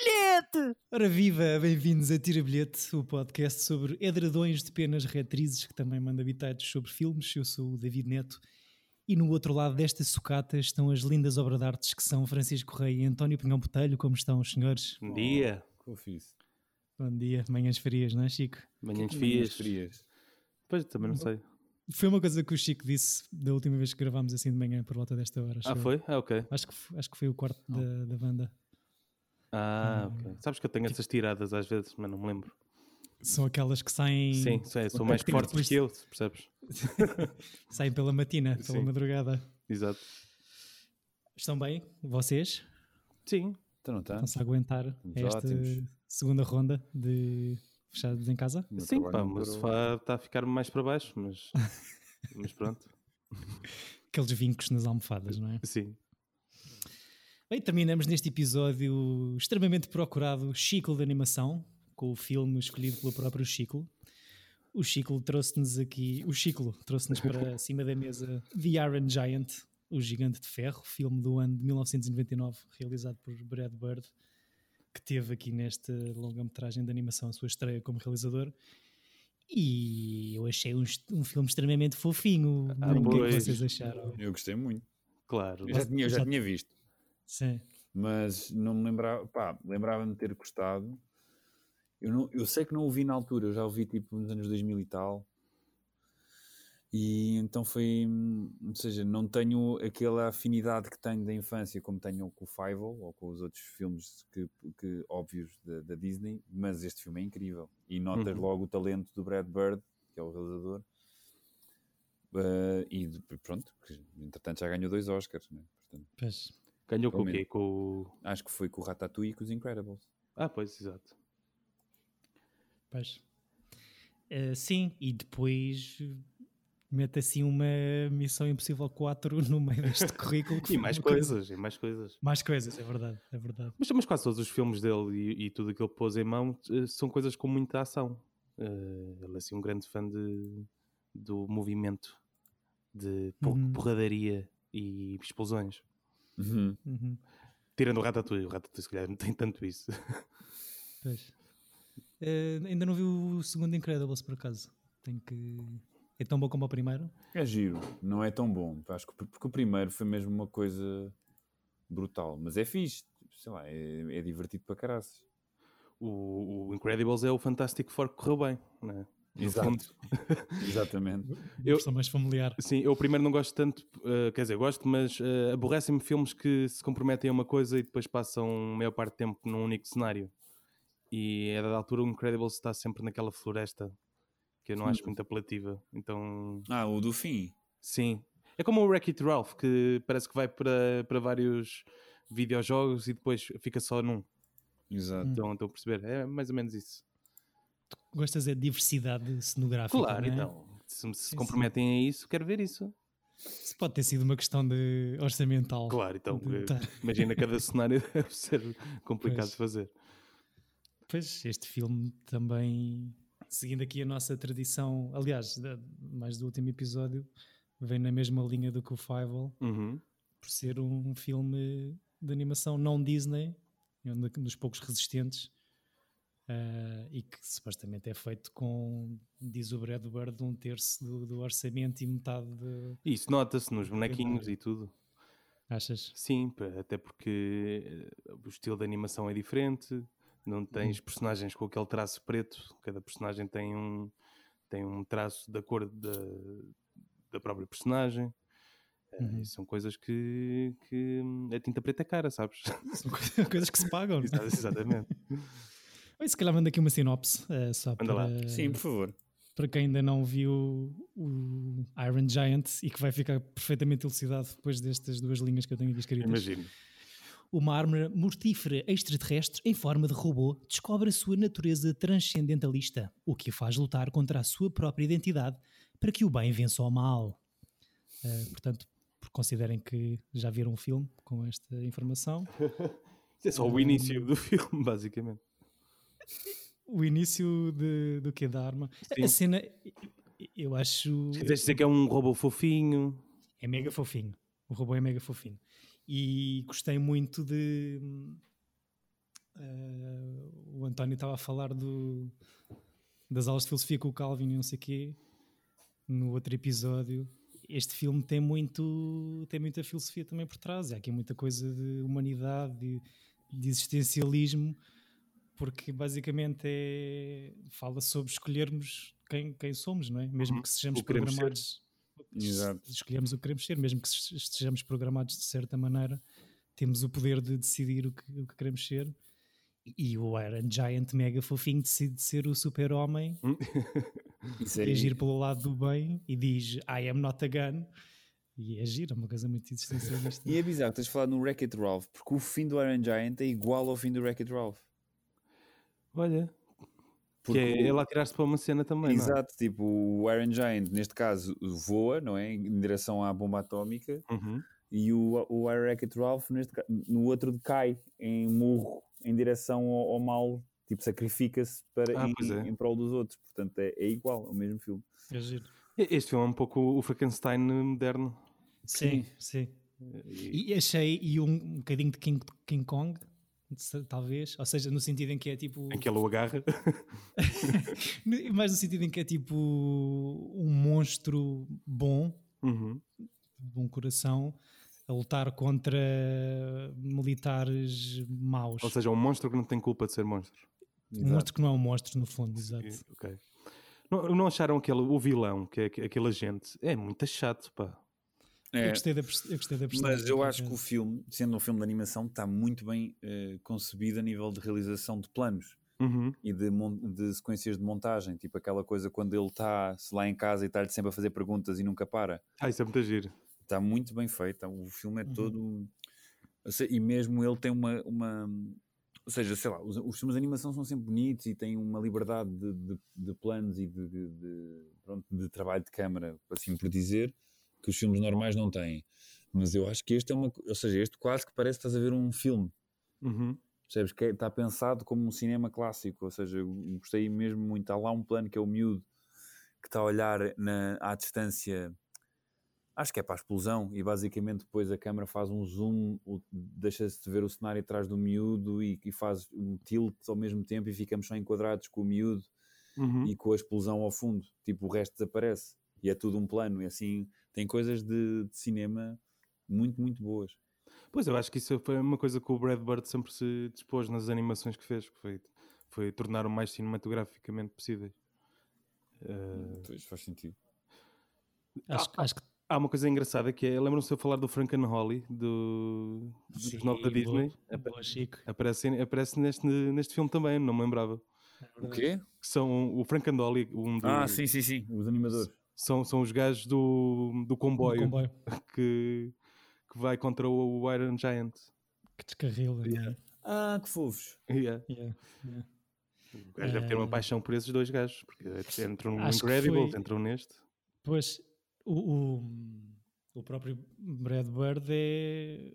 bilhete! Ora viva, bem-vindos a Tira Bilhete, o podcast sobre edredões de penas retrizes que também manda habitados sobre filmes. Eu sou o David Neto e no outro lado desta sucata estão as lindas obras de artes que são Francisco Correia e António Pinhão Botelho. Como estão os senhores? Bom dia. Oh, fiz. Bom dia, manhãs frias, não é Chico? Manhãs Frias. frias. Pois, também não sei. Foi uma coisa que o Chico disse da última vez que gravámos assim de manhã por volta desta hora. Ah, foi? Ah, ok. Acho que, acho que foi o quarto da, da banda. Ah, ok. Sabes que eu tenho essas tiradas às vezes, mas não me lembro. São aquelas que saem, Sim, sei, sou Ok, mais porque forte depois- que eu, percebes? saem pela matina, pela Sim. madrugada. Exato. Estão bem? Vocês? Sim. Então não está? Estão-se a aguentar Estamos esta ótimos. segunda ronda de fechados em casa? Meu Sim, pá, o sofá está a ficar mais para baixo, mas, mas pronto. Aqueles vincos nas almofadas, não é? Sim. Bem, terminamos neste episódio extremamente procurado Chico de animação, com o filme escolhido pelo próprio Chico. O Chico trouxe-nos aqui, o Chico trouxe-nos para cima da mesa The Iron Giant, o Gigante de Ferro, filme do ano de 1999, realizado por Brad Bird, que teve aqui nesta longa-metragem de animação a sua estreia como realizador. E eu achei um, um filme extremamente fofinho. Ah, o que é vocês acharam? Eu gostei muito. Claro. Eu já tinha, eu já já- tinha visto, Sim. mas não me lembrava. Pá, lembrava-me de ter gostado. Eu, não, eu sei que não o vi na altura, eu já o vi tipo nos anos 2000 e tal. E então foi. Ou seja, não tenho aquela afinidade que tenho da infância, como tenho com o Fievel ou com os outros filmes que, que, óbvios da, da Disney, mas este filme é incrível. E notas Uhum. logo o talento do Brad Bird, que é o realizador. Uh, e pronto, entretanto já ganhou dois Oscars, né? Portanto, Pois. Ganhou com o quê? Com o... acho que foi com o Ratatouille e com os Incredibles. Ah, pois, exato. Pois. Eh, sim, e depois mete assim uma Missão Impossível 4 no meio deste currículo. que E mais uma coisa- coisas, e mais coisas. Mais coisas, é verdade, é verdade. Mas, mas quase todos os filmes dele e, e tudo aquilo que ele pôs em mão eh, são coisas com muita ação. Eh, ele é assim um grande fã de, do movimento, de por- Uhum. porradaria e explosões. Uhum. Uhum, Tirando o Ratatouille, o Ratatouille se calhar não tem tanto isso. pois. Eh, ainda não vi o segundo Incredibles, por acaso. Tenho que... É tão bom como o primeiro? É giro, não é tão bom. Acho que porque o primeiro foi mesmo uma coisa brutal, mas é fixe, sei lá, é, é divertido para caraças. O, o Incredibles é o Fantástico Four que correu bem, não é? No Exato. fundo. Exatamente. Eu- Versão mais familiar. Sim, eu primeiro não gosto tanto, eh, quer dizer, gosto, mas eh, aborrecem-me filmes que se comprometem a uma coisa e depois passam a maior parte do tempo num único cenário. E a dada altura o Incredibles está sempre naquela floresta que eu não acho muito apelativa. Então, Ah, o do fim. sim. É como o Wreck-It Ralph, que parece que vai para, para vários videojogos e depois fica só num. Exato. Então, estou a perceber. É mais ou menos isso. Gostas é de diversidade cenográfica, Claro, é? então. Se se Sim, comprometem a isso, quero ver isso. Isso pode ter sido uma questão de orçamental. Claro, então. De- eh, tá. Imagina cada cenário deve ser complicado Pois. de fazer. Pois, este filme também, seguindo aqui a nossa tradição, aliás, mais do último episódio, vem na mesma linha do que o Fievel, Uhum. por ser um filme de animação não Disney, um dos poucos resistentes, ah, e que supostamente é feito com, diz o Brad Bird, um terço do, do orçamento e metade de... Isso nota-se nos bonequinhos e tudo. Achas? Sim, até porque eh, o estilo de animação é diferente, não tens personagens com aquele traço preto, cada personagem tem um, tem um traço da cor da, da própria personagem. Eh, Uhum. são coisas que, que a tinta preta é cara, sabes? São co- coisas que se pagam. Exa- Exatamente. Bem, Se calhar manda aqui uma sinopse, ah, só Manda lá. para... Sim, por favor. para quem ainda não viu o Iron Giant e que vai ficar perfeitamente elucidado depois destas duas linhas que eu tenho aqui escritas. Imagino. Uma arma mortífera extraterrestre em forma de robô descobre a sua natureza transcendentalista, o que a faz lutar contra a sua própria identidade para que o bem vença o mal. Eh, portanto, considerem que já viram um filme com esta informação. É só o início do filme, basicamente. O início de, do que da arma. Sim. A cena, eu acho. Se quiseres dizer que é um robô fofinho, É mega fofinho. O robô é mega fofinho. E gostei muito de. hum, ah, António estava a falar do, das aulas de filosofia com o Calvin e não sei o quê, no outro episódio. Este filme tem muito tem muita filosofia também por trás. Há aqui muita coisa de humanidade, de, de existencialismo, porque basicamente é, fala sobre escolhermos quem, quem somos, não é? Mesmo Uhum. que sejamos programados. Exato. Escolhemos o que queremos ser, mesmo que estejamos programados de certa maneira, temos o poder de decidir o que, o que queremos ser. E o Iron Giant mega fofinho decide ser o super-homem Isso e agir pelo lado do bem e diz I am not a gun. E é giro, é uma coisa muito existencialista. e é bizarro, tens falado no Wreck-It Ralph, porque o fim do Iron Giant é igual ao fim do Wreck-It Ralph. Olha, que Porque é o- ele a tirar-se para uma cena também, não é? Exato, tipo, o Iron Giant, neste caso, voa, não é? Em direção à bomba atómica, Uhum. e o, o Wreck-It Ralph, neste, no outro, cai em murro em direção ao, ao mal, tipo, sacrifica-se para Ah, em, é. em prol dos outros. Portanto, é, é igual, é o mesmo filme. É giro. Este filme é um pouco o Frankenstein moderno. Sim, sim. E- E achei e um, um bocadinho de King, King Kong, talvez. Ou seja, no sentido em que é tipo. Em que ele o agarra. mais no sentido em que é tipo um monstro bom, Uhum. de bom coração, a lutar contra militares maus. Ou seja, um monstro que não tem culpa de ser monstro. um monstro que não é um monstro, no fundo, exato. Ok. Não, não acharam aquele, o vilão, que é aqu- aquele agente? É muito chato, pá. Eu É, gostei da, eu gostei da personagem. mas eu acho que o filme, sendo um filme de animação, está muito bem eh, concebido a nível de realização de planos. Uhum. e de, de sequências de montagem, tipo aquela coisa quando ele está lá em casa e está-lhe sempre a fazer perguntas e nunca para. Ah, isso é muito giro. Está muito bem feito, o filme é Uhum. todo. seja, E mesmo ele tem uma. uma ou seja, sei lá, os, os filmes de animação são sempre bonitos e têm uma liberdade de, de- de planos e de, de- de- pronto, de trabalho de câmara, assim por dizer, que os filmes normais não têm. Mas eu acho que este é uma. Ou seja, este quase que parece que estás a ver um filme. Uhum. Percebes? Que é- está pensado como um cinema clássico, ou seja, gostei mesmo muito. Há lá um plano que é o miúdo que está a olhar na, à distância, acho que é para a explosão, e basicamente depois a câmera faz um zoom, deixa-se de ver o cenário atrás do miúdo e, e faz um tilt ao mesmo tempo e ficamos só enquadrados com o miúdo Uhum. e com a explosão ao fundo. Tipo, o resto desaparece. E é tudo um plano, e assim, tem coisas de, de cinema muito, muito boas. Pois eu acho que isso foi uma coisa que o Brad Bird sempre se dispôs nas animações que fez, que foi, foi tornar o mais cinematograficamente possíveis. Eh, Pois faz sentido. Acho, Ah, acho que há uma coisa engraçada que é, lembram-se de eu falar do Frankenholly, do, dos novos da boa- Disney? Apa- boa, Chico. Aparece, aparece neste, neste filme também, não me lembrava. O quê? Que são o Frankenholly, um do, Ah, sim, sim, sim, os animadores. São, são os gajos do, do comboio, comboio Que, que vai contra o Iron Giant. que descarrila. é? Yeah. Ah, que fofos. Yeah. Yeah, yeah. O gajo deve ter uma Eh, paixão por esses dois gajos, porque entram no acho Incredibles, foi- entram neste. Pois, o, o, o próprio Brad Bird é,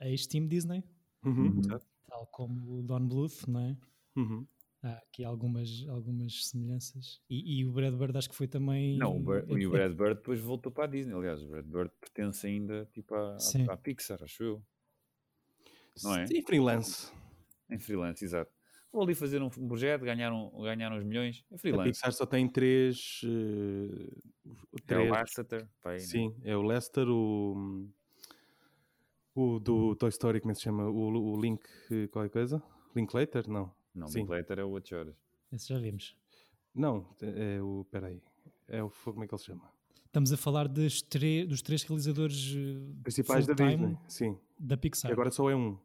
é ex-team Disney, Uhum, Uhum. tal como o Don Bluth, não é? Uhum. Há aqui algumas, algumas semelhanças. E, e o Brad Bird acho que foi também. Não, o, é- e o Brad Bird depois voltou para a Disney. Aliás, o Brad Bird pertence ainda tipo, à, Sim. à, à Pixar, acho eu. Não é? Sim, freelance. Em freelance, exato. Vou ali fazer um projeto, ganhar, um, ganhar uns milhões. É A freelance. Pixar só tem três. eh, É o três Lasseter. pá, aí, né? Sim, é o Lester, o. O do Toy Story, como é que se chama? O, o Link, eh, qualquer coisa? Linklater? Não. Não, Sim. Linklater é o outro horas. Esse já vimos. Não, é o. Peraí. É o. Como é que ele se chama? Estamos a falar dos, três realizadores eh, Principais da Disney. Sim. da E Pixar. agora só é um.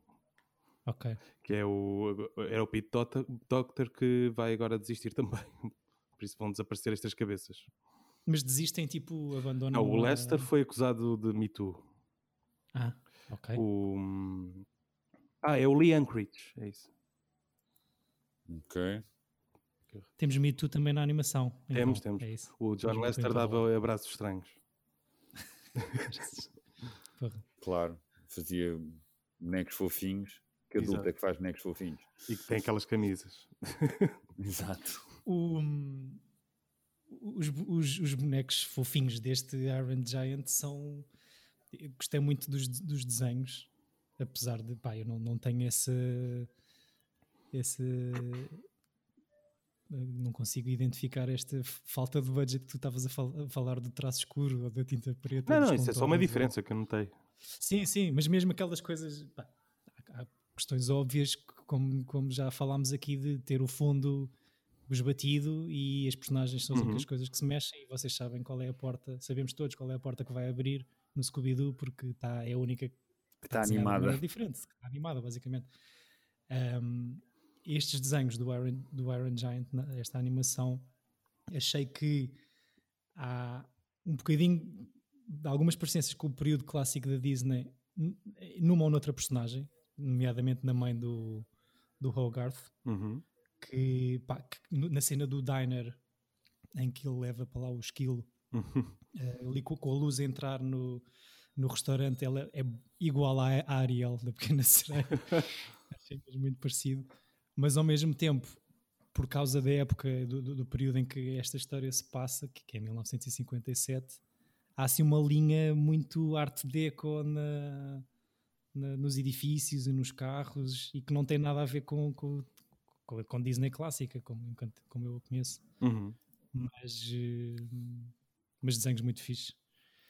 Ok. Que é o. Era o Pete Doctor, Doctor que vai agora desistir também. Por isso vão desaparecer estas cabeças. Mas desistem, tipo, abandonam. Não, o a- Lester foi acusado de Me Too. Ah, ok. O... Ah, é o Lee Anchorage, é isso. Ok. Temos Me Too também na animação. Temos, então, temos. É isso. O John Lester dava abraços estranhos. Claro. Fazia bonecos fofinhos. Que adulto Exato. é que faz bonecos fofinhos? E que tem aquelas camisas. Exato. O, os, os, os bonecos fofinhos deste Iron Giant são. Eu gostei muito dos, dos desenhos, apesar de. Pá, eu não, não tenho essa. Esse não consigo identificar esta falta de budget que tu estavas a, fal a, falar do traço escuro ou da tinta preta. Não, não, isso é só uma diferença que eu notei. Sim, sim, mas mesmo aquelas coisas, pá, há questões óbvias, como, como já falámos aqui, de ter o fundo esbatido e as personagens são as únicas uhum. coisas que se mexem e vocês sabem qual é a porta, sabemos todos qual é a porta que vai abrir no Scooby-Doo porque tá, é a única que está animada. diferente, está animada basicamente. Um, estes desenhos do Iron, do Iron Giant, esta animação, achei que há um bocadinho de algumas parecenças com o período clássico da Disney numa ou noutra personagem, nomeadamente na mãe do, do Hogarth, uhum. que, pá, que, na cena do diner em que ele leva para lá o esquilo, uhum. uh, ali com, com, a luz a entrar no, no restaurante, ela é igual à, à Ariel da Pequena Sereia. Achei muito parecido mas ao mesmo tempo, por causa da época, do, do, do período em que esta história se passa, que, que é 1957, há assim uma linha muito arte deco na, na, nos edifícios e nos carros e que não tem nada a ver com, com, com Disney clássica, como, como eu a conheço. Uhum. Mas, eh, mas desenhos muito fixes.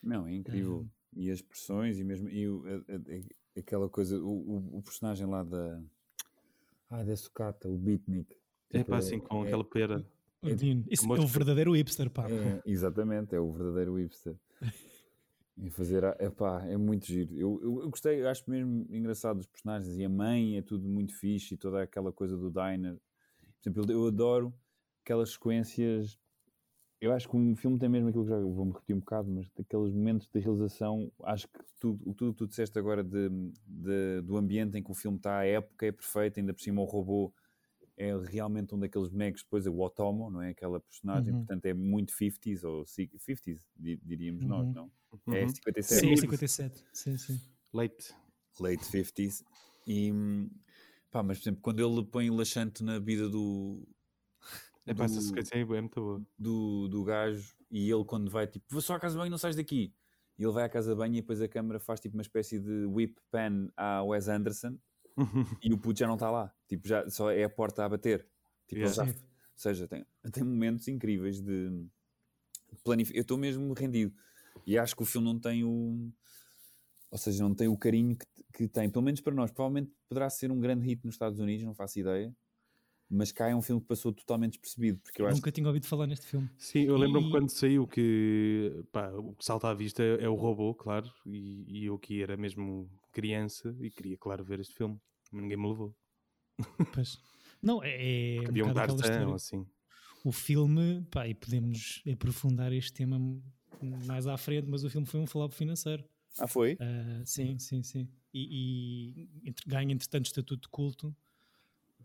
Não, é incrível. E as expressões e mesmo e o, a, a, aquela coisa, o, o, o personagem lá da ah, da sucata, o beatnik. É pá, tipo, assim, com é, aquela pera. É, Isso é o verdadeiro hipster, pá. É, exatamente, é o verdadeiro hipster. e fazer, é pá, é muito giro. Eu, eu, eu, gostei, acho mesmo engraçado os personagens e a mãe é tudo muito fixe e toda aquela coisa do diner. Por exemplo, eu adoro aquelas sequências eu acho que o filme tem mesmo aquilo que já vou-me repetir um bocado, mas daqueles momentos de realização, acho que tudo, tudo que tu disseste agora de, de, do ambiente em que o filme está, a época é perfeita, ainda por cima o robô é realmente um daqueles bonecos, depois é o Otomo, não é? Aquela personagem, uhum. portanto é muito 50s, ou 50s, diríamos uhum. nós, não? Uhum. É 57. Sim, 57, sim, sim. Late. Late 50s. E, pá, mas por exemplo, quando ele põe laxante na vida do, é pá, essa sequência é muito boa. Do, do gajo e ele quando vai tipo, vou só à casa de banho, não sais daqui. E ele vai à casa de banho e depois a câmera faz tipo uma espécie de whip pan à Wes Anderson e o puto já não está lá. Tipo, já só é a porta a bater. Tipo, yeah. já, ou seja, tem, tem momentos incríveis de planificar. Eu estou mesmo rendido. E acho que o filme não tem o. Ou seja, não tem o carinho que, que tem, pelo menos para nós. Provavelmente poderá ser um grande hit nos Estados Unidos, não faço ideia mas cá é um filme que passou totalmente despercebido. Porque eu acho... Nunca tinha ouvido falar neste filme. Sim, eu lembro-me e... quando saiu que pá, o que salta à vista é, o robô, claro, e, e, eu que era mesmo criança e queria, claro, ver este filme. Mas ninguém me levou. Pois. Não, é. é Havia um, um Tarzan, assim. O filme, pá, e podemos aprofundar este tema mais à frente, mas o filme foi um flop financeiro. Ah, foi? Uh, sim, sim, sim. E, e ganha, entretanto, estatuto de culto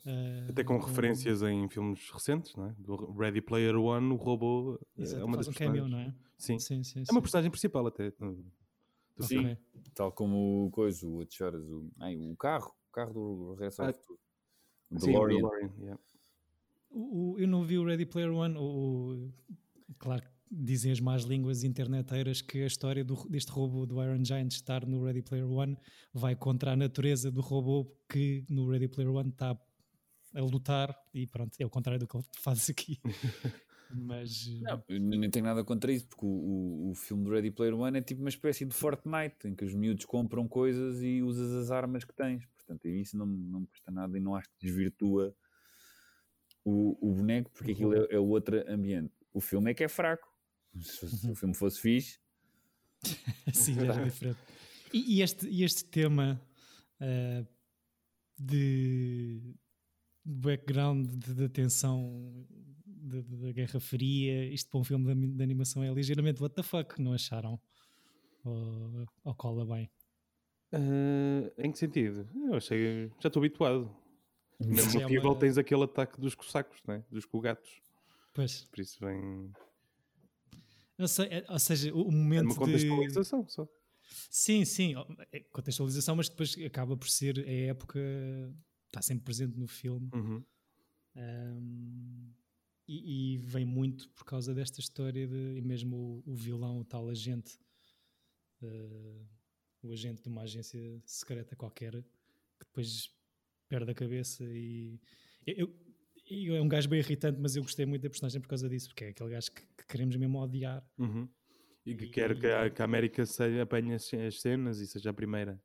Uh, Até com referências em filmes recentes, não é? Do Ready Player One, o robô eh, Exato, é uma das um cameo, não é? Sim. sim, sim é uma personagem principal até. Do sim, filme. tal como o coisa, o Choras, o, ai, o carro, o carro do Regresso ao ah, Futuro. O DeLorean. Sim, o DeLorean yeah. o, o, eu não vi o Ready Player One, o, claro dizem as más línguas interneteiras que a história do, deste robô do Iron Giant estar no Ready Player One vai contra a natureza do robô que no Ready Player One está a lutar e pronto, é o contrário do que ele faz aqui. Mas não, nem tenho nada contra isso, porque o, o, o, filme do Ready Player One é tipo uma espécie de Fortnite em que os miúdos compram coisas e usas as armas que tens. Portanto, isso não, não me custa nada e não acho que desvirtua o, o boneco, porque aquilo é, é outro ambiente. O filme é que é fraco. Se, se o filme fosse fixe. Sim, era diferente. E, e, este, e este tema uh, de background de, tensão da Guerra Fria, isto para um filme de, de, animação é ligeiramente what the fuck, não acharam? Ou, ou cola bem? Uh, em que sentido? Eu achei, já estou habituado. Mesmo no Evil tens aquele ataque dos cossacos, né? dos cogatos. Pois. Por isso vem. Sei, é, ou seja, o momento. É uma contextualização de... só. Sim, sim, é contextualização, mas depois acaba por ser a época está sempre presente no filme. Uhum. Um, e, e, vem muito por causa desta história de, e mesmo o, o vilão, o tal agente, uh, o agente de uma agência secreta qualquer, que depois perde a cabeça e, Eu, eu, é um gajo bem irritante, mas eu gostei muito da personagem por causa disso, porque é aquele gajo que, que queremos mesmo odiar. Uhum. E que quer que a, que a América seja, apanhe as, as cenas e seja a primeira.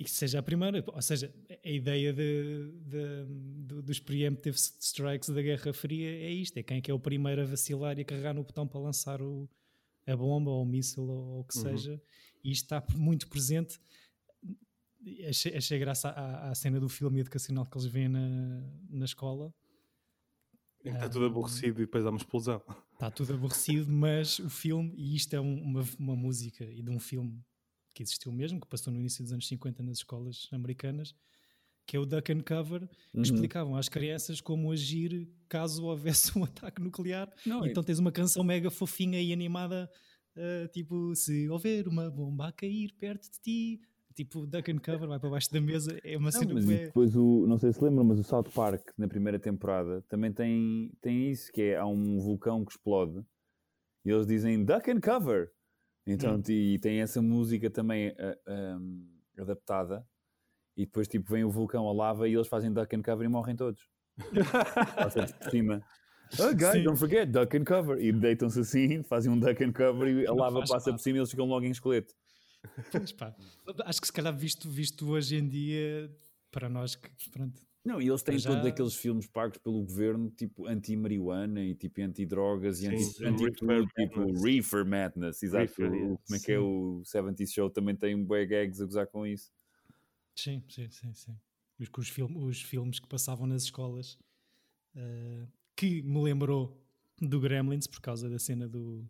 E que seja a primeira, ou seja, a ideia de, de- do- dos preemptive strikes da Guerra Fria é isto: é quem é que é o primeiro a vacilar e a carregar no botão para lançar o- a bomba ou o míssil ou, o que Uhum. seja, e isto está muito presente. Achei, achei graça à, à cena do filme educacional que eles veem na, na escola. Em que Está tudo aborrecido e depois há uma explosão. Está tudo aborrecido, mas o filme, e isto é um- uma, uma música e de um filme que existiu mesmo, que passou no início dos anos 50 nas escolas americanas, que é o Duck and Cover, que Uhum. explicavam às crianças como agir caso houvesse um ataque nuclear. Não, então tens uma canção mega fofinha e animada, ah, tipo, se houver uma bomba a cair perto de ti, tipo, Duck and Cover, vai para baixo da mesa, é uma Não, cena mas e bué- depois o, não sei se lembram, mas o South Park na primeira temporada também tem, tem isso, que é há um vulcão que explode e eles dizem duck and cover. Então, Hum. e tem essa música também ah, ahm, adaptada e depois tipo vem o vulcão, a lava e eles fazem duck and cover e morrem todos. Passa por cima. Oh guys, Sim. don't forget, duck and cover. E deitam-se assim, fazem um duck and cover e a lava passa mal. por cima e eles ficam logo em esqueleto. Pois pá, acho que se calhar visto, visto hoje em dia, para nós que, pronto, Não, e eles têm já- todos aqueles filmes pagos pelo governo, tipo anti-marihuana e tipo anti-drogas e Sim, anti, sim. anti Reefer tudo, tipo Madness. Reefer Madness, exato. Reefer, o- yeah. Como é que é Sim. o 70s Show também tem um bué gags a gozar com isso. Sim, sim, sim, sim. Os, os, film- os filmes que passavam nas escolas eh, que me lembrou do Gremlins por causa da cena do,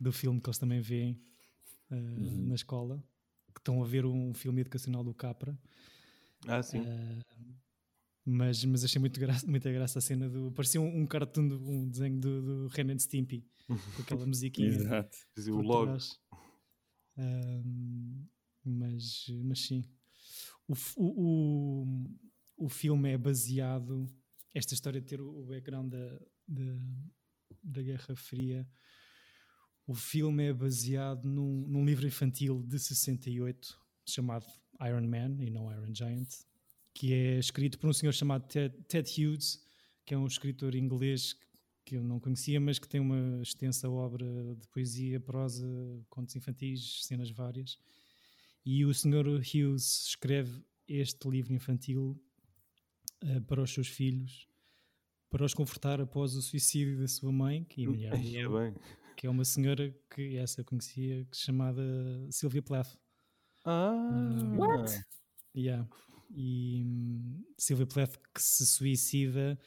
do filme que eles também veem eh, Uhum. na escola. Que estão a ver um filme educacional do Capra. Ah, sim. Eh, mas, mas achei muito graça, muita graça a cena do. Parecia um, um cartoon, do- um desenho do, do Ren and Stimpy com aquela musiquinha. Exato. O logo. Ahm, mas, mas sim. O, o, o filme é baseado. Esta história de ter o, o background da, da, da Guerra Fria. O filme é baseado num, num livro infantil de 68 chamado Iron Man e não Iron Giant, que é escrito por um senhor chamado Ted, Ted Hughes, que é um escritor inglês que eu não conhecia, mas que tem uma extensa obra de poesia, prosa, contos infantis, cenas várias. E o Sr. Hughes escreve este livro infantil eh, para os seus filhos, para os confortar após o suicídio da sua mãe, que, é a mulher é dele, que é uma senhora que essa eu conhecia, chamada Sylvia Plath. Ah, What? Yeah. E hum, Sylvia Plath que se suicida,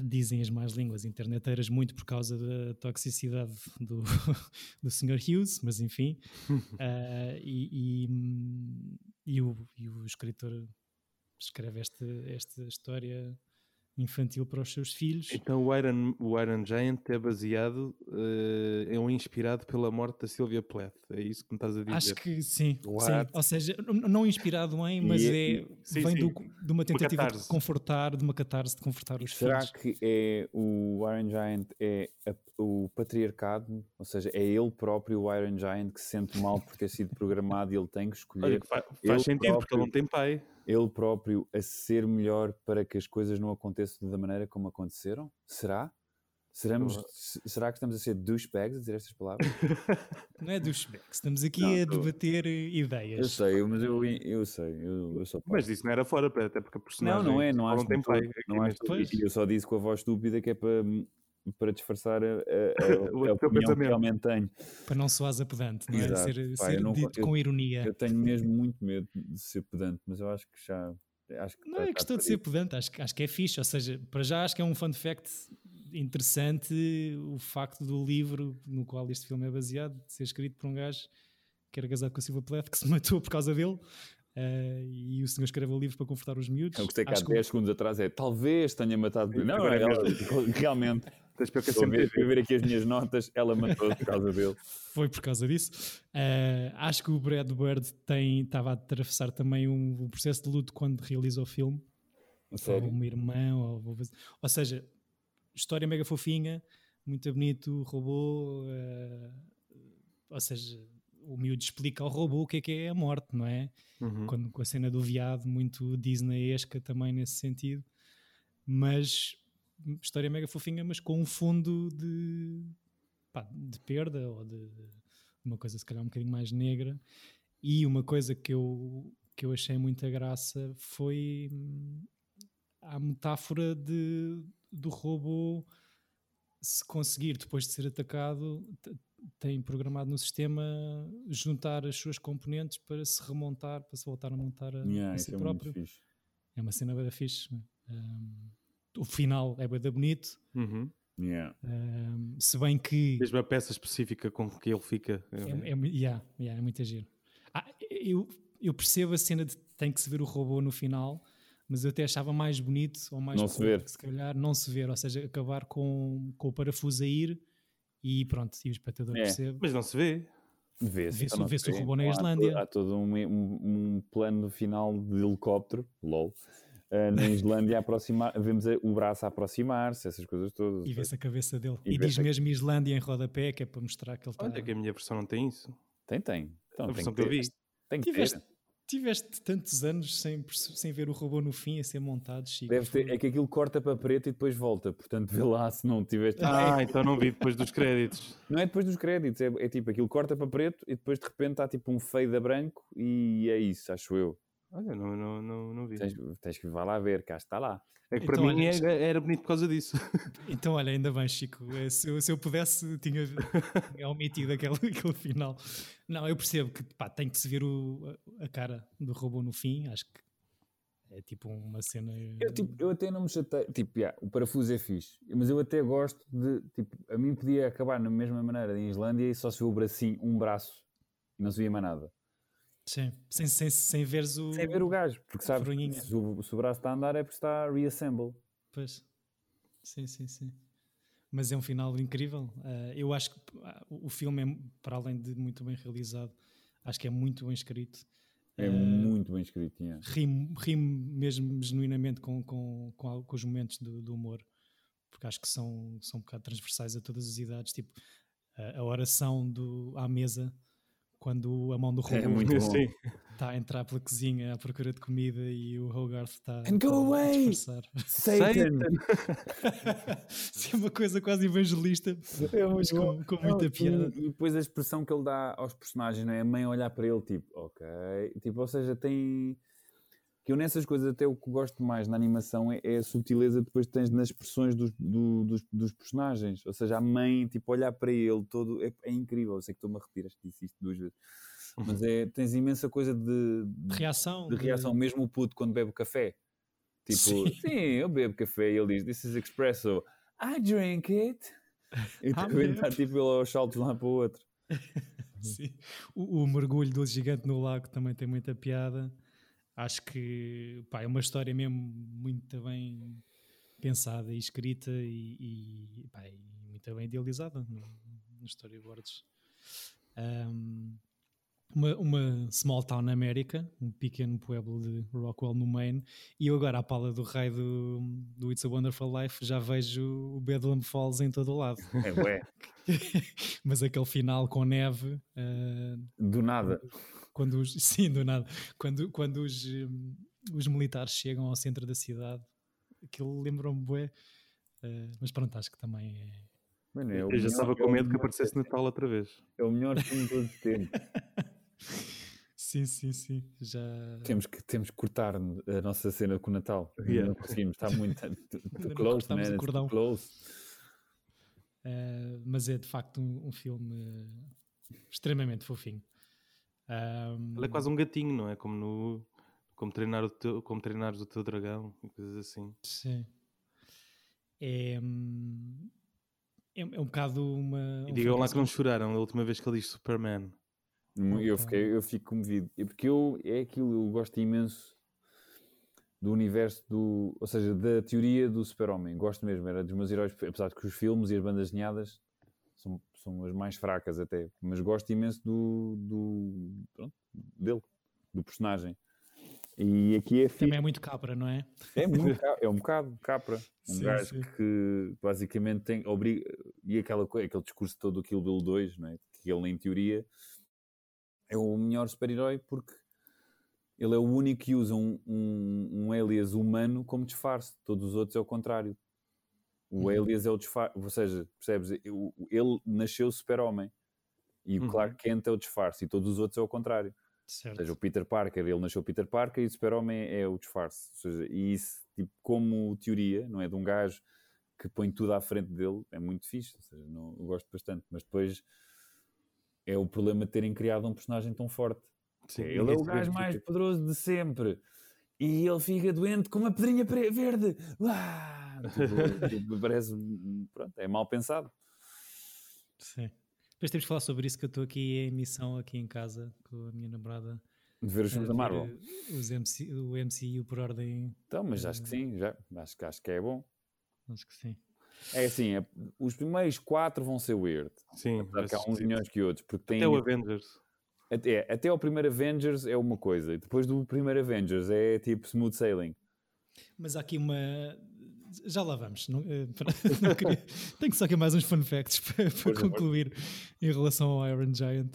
dizem as más línguas interneteiras, muito por causa da toxicidade do, do Sr. Hughes, mas enfim. Ah, e, e, hum, e o, e o escritor escreve esta, esta história infantil para os seus filhos. Então o Iron, o Iron Giant é baseado, eh, é um inspirado pela morte da Sylvia Plath. É isso que me estás a dizer? Acho que sim, sim. Ou seja, não inspirado em, mas E- é, sim, vem sim. do- de uma tentativa de catarse. confortar, de uma catarse de confortar os Será filhos. que é o Iron Giant é a- o patriarcado? Ou seja, é ele próprio, o Iron Giant, que se sente mal por ter sido programado e ele tem que escolher Olha, faz Ele sentido, porque ele não próprio- tem pai. Ele próprio a ser melhor para que as coisas não aconteçam da maneira como aconteceram? Será? Seremos, será que estamos a ser douchebags a dizer estas palavras? Não é dos specs, estamos aqui Não, a tô- debater eh, eu ideias. sei, mas eu, eu sei, eu, eu sou. Mas isso não era fora, até porque a Não, personagem não é, não acho não todo, É que não acho de Pois. todo. E eu só disse com a voz estúpida que é para, para disfarçar a, a, a, opinião que realmente tenho. Para não soares a pedante, não é? Exato. Ser, Pá, ser não- dito eu- com ironia. Eu tenho mesmo muito medo de ser pedante, mas eu acho que já. Acho que Não tá- é tá questão de ser pedante, acho, que- acho que é fixe. Ou seja, para já acho que é um fun fact interessante o facto do livro no qual este filme é baseado de ser escrito por um gajo que era casado com a Silva Plath, que se matou por causa dele. eh, e o senhor escreve o livro para confortar os miúdos. Eu gostei que há Acho que 10 segundos atrás é talvez tenha matado. Não, é ela, realmente. Tens para que Estou a ver, aqui as minhas notas, ela matou por causa dele. foi por causa disso. Eh, acho que o Brad Bird tem, estava a atravessar também um, um processo de luto quando realiza o filme. A ou Sério. uma irmã, ou, ou seja, história mega fofinha, muito bonito, robô, eh, ou seja, o miúdo explica ao robô o que é que é a morte, não é? Uhum. Quando, com a cena do viado, muito Disney-esca também nesse sentido. Mas história mega fofinha, mas com um fundo de, pá, de perda ou de, de uma coisa se calhar um bocadinho mais negra. E uma coisa que eu, que eu achei muita graça foi hum, a metáfora de, do robô se conseguir, depois de ser atacado, tem programado no sistema juntar as suas componentes para se remontar, para se voltar a montar a, Yeah, a si é próprio. fixe. É uma cena bem fixe. Um, o final é bem bonito, Uhum. Yeah. um, se bem que Mesmo a peça específica com que ele fica. é, é, mu- yeah, yeah, é muito giro. Ah, eu, eu percebo a cena de tem que se ver o robô no final, mas eu até achava mais bonito ou mais Não se correto, ver. se calhar não se ver, ou seja, acabar com, com o parafuso a ir e pronto, e o espectador É. percebe. Mas não se vê. Vê-se então não vê-se o robô na Então, há to- Islândia. Há todo um, um, um plano final de helicóptero, lol. Eh, na Islândia aproximar, vemos a- o braço a aproximar-se, essas coisas todas. E vê-se a cabeça dele. E E, diz a- mesmo Islândia em rodapé, que é para mostrar que ele está. Olha que a minha versão não tem isso. Tem, tem. Então, A tem versão que que eu vi. Tem que Tiveste, ter. tiveste tantos anos sem, sem ver o robô no fim a ser montado, Chico. Deve ter. É que aquilo corta para preto e depois volta. Portanto, vê lá se não tiveste. Ah, então não vi depois dos créditos. Não é depois dos créditos, é, é tipo aquilo corta para preto e depois de repente está tipo um fade a branco e é isso, acho eu. Olha, não, não, não, não vi. Tens, tens que ir lá ver, cá está lá. É que para Então, mim olha, era, era bonito por causa disso. Então, olha, ainda bem, Chico. eh, Se eu, se eu pudesse, tinha, tinha omitido aquele, aquele final. Não, eu percebo que pá, tem que se ver o, a cara do robô no fim. Acho que é tipo uma cena. Eu, tipo, eu até não me chatei. Tipo, yeah, o parafuso é fixe, mas eu até gosto de. Tipo, a mim podia acabar na mesma maneira em Islândia e só se vê o bracinho, um braço e não se via mais nada. Sim, sem, sem, sem veres o. Sem ver o gajo, porque sabes que se o, se o braço está a andar é porque está a reassemble. Pois. Sim, sim, sim. Mas é um final incrível. Ah, eu acho que ah, o filme é, para além de muito bem realizado, acho que é muito bem escrito. É Ah, muito bem escrito. yeah. rimo, rimo mesmo genuinamente com, com, com, com os momentos do, do humor, porque acho que são, são um bocado transversais a todas as idades. Tipo, a, a oração do, à mesa, quando a mão do É robô muito bom. Sim. está a entrar pela cozinha à procura de comida e o Hogarth está And go a away! disfarçar. Satan! Isso é uma coisa quase evangelista, mas com, com muita Não, piada. E, e depois a expressão que ele dá aos personagens, não é? A mãe a olhar para ele, tipo, ok. Tipo, ou seja, tem. Que eu nessas coisas, até o que gosto mais na animação é, é a subtileza que depois tens nas expressões dos, do- dos, dos personagens. Ou seja, a mãe, tipo, olhar para ele todo é, é incrível. Eu sei que estou-me a repetir, acho que disse isto duas vezes. Mas é, tens imensa coisa de, De reação. de reação, mesmo o puto quando bebe café. Tipo, Sim. sim, eu bebo café e ele diz, this is espresso. I drink it. E Ah, também bebe. está tipo ele aos saltos de um lado para o outro. Sim. O, o mergulho do gigante no lago também tem muita piada. Acho que pá, é uma história mesmo muito bem pensada e escrita e, e, pá, e muito bem idealizada no- nos storyboards. Um, uma, uma small town América, um pequeno pueblo de Rockwell no Maine, e eu agora à pala do rei do, do It's a Wonderful Life já vejo o Bedlam Falls em todo o lado. É, ué. Mas aquele final com neve, ah, Do nada. Quando os, sim, do nada, quando, quando os, hum, os militares chegam ao centro da cidade, aquilo lembra-me bué, ah, mas pronto, acho que também é. Mano, é Eu já estava com medo que aparecesse Natal outra vez. É o melhor filme de todos os tempos. Sim, sim, sim, já... temos, que, temos que cortar a nossa cena com o Natal. Yeah. Não conseguimos, está muito não close, cortámos man. o It's too cordão. close. ah, mas é de facto um, um filme ah, extremamente fofinho. Ahm, Ele é quase um gatinho, não é? Como no. Como, treinar o teu, como treinares o teu dragão e coisas assim. Sim. É, hum, é, é um bocado uma. E um digam lá que não choraram da última vez que ele diz Superman. Eu, Opa. fiquei, eu fico comovido. E Porque eu, é aquilo, eu gosto imenso do universo do. Ou seja, da teoria do super-homem. Gosto mesmo, era dos meus heróis. Apesar de que os filmes e as bandas desenhadas são, são as mais fracas até. Mas gosto imenso do. do pronto, dele, do personagem. E aqui é. Também é muito capra, não é? É, muito, é um bocado capra. Um Sim, gajo sim. que basicamente tem. Obriga, e aquela aquele discurso todo do Kill Bill 2, não é? que ele, em teoria, é o melhor super-herói porque ele é o único que usa um, um, um alias humano como disfarce. Todos os outros é o contrário. O Uhum. alias é o disfarce. Ou seja, percebes? Ele nasceu super-homem. E o Uhum. Clark Kent é o disfarce. E todos os outros é o contrário. Ou Certo. seja, o Peter Parker, ele nasceu Peter Parker e o super-homem é o disfarce. Ou seja, e isso, tipo, como teoria, não é? De um gajo que põe tudo à frente dele, é muito fixe. Ou seja, não, eu gosto bastante. Mas depois é o problema de terem criado um personagem tão forte. Sim, ele é o gajo mais poderoso de sempre. E ele fica doente com uma pedrinha verde. Tipo, tipo, parece. Pronto, é mal pensado. Sim. Depois temos que falar sobre isso que eu estou aqui em missão aqui em casa com a minha namorada. De ver os a filmes da Marvel. eh, Os MC, o MCU por ordem. Então, mas acho que sim, já. Acho, que- acho que é bom. Acho que sim. É assim, é- os primeiros quatro vão ser weird. Sim, Apesar que há uns melhores que outros. Porque tem, Até o Avengers. Até, até ao primeiro Avengers é uma coisa. E depois do primeiro Avengers é tipo smooth sailing. Mas há aqui uma. Já lá vamos. Não, eh, não queria- Tenho só aqui mais uns fun facts para, para concluir em relação ao Iron Giant.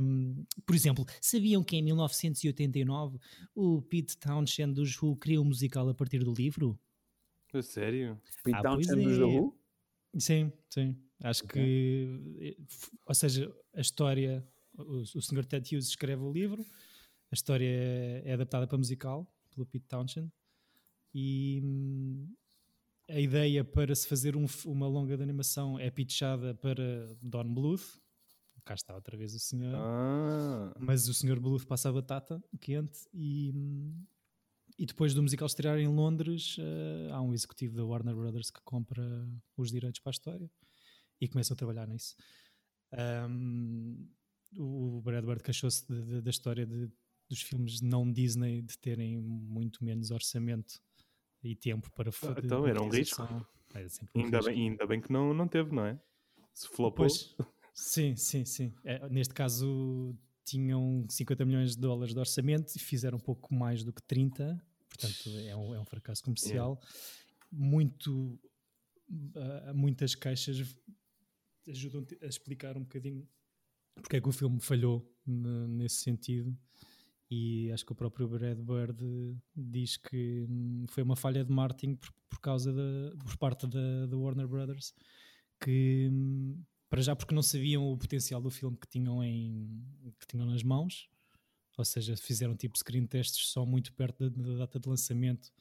Um, por exemplo, sabiam que em 1989 o Pete Townshend dos Who criou um musical a partir do livro? A sério? Pete Ah, Townshend dos é. Who? Sim, sim. Acho Ok. que. eh, Ou seja, a história. O, o Sr. Ted Hughes escreve o livro, a história é, adaptada para musical pelo Pete Townshend e hum, a ideia para se fazer um uma longa de animação é pitchada para Don Bluth. Cá está outra vez o senhor. Ah, Mas o Sr. Bluth passa a batata quente e, hum, e depois do musical estrear em Londres, eh, há um executivo da Warner Brothers que compra os direitos para a história e começa a trabalhar nisso. Ahm, o Brad Bird queixou-se da história de- dos filmes não Disney de terem muito menos orçamento e tempo para fazer. então era um risco. É um ainda risco. bem, ainda bem que não, não teve, não é? Se flopou. Pois, sim, sim, sim. É, neste caso tinham 50 milhões de dólares de orçamento e fizeram um pouco mais do que 30, portanto é um, é um fracasso comercial. Muito, ah, muitas queixas ajudam a explicar um bocadinho porque é que o filme falhou ne- nesse sentido. E acho que o próprio Brad Bird diz que hum, foi uma falha de marketing por, por causa da, por parte da, da Warner Brothers que hum, para já porque não sabiam o potencial do filme que tinham em que tinham nas mãos ou seja fizeram tipo screen tests só muito perto da, da data de lançamento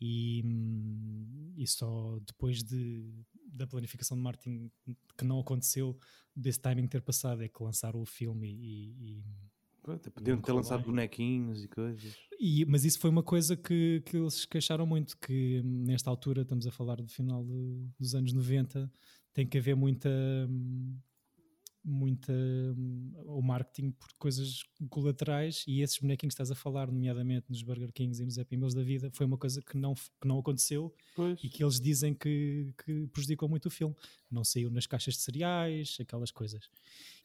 e, hum, e só depois de, da planificação de marketing que não aconteceu desse timing ter passado é que lançaram o filme e, e- até Podiam ter lançado bem. bonequinhos e coisas. e- mas isso foi uma coisa que, que eles queixaram muito que nesta altura estamos a falar do final de- dos anos 90 tem que haver muita hum, muita hum, o marketing por coisas colaterais e esses bonequinhos que estás a falar nomeadamente nos Burger Kings e nos Happy Meals da vida foi uma coisa que não, que não aconteceu Pois. e que eles dizem que, que prejudicou muito o filme. Não saiu nas caixas de cereais, aquelas coisas.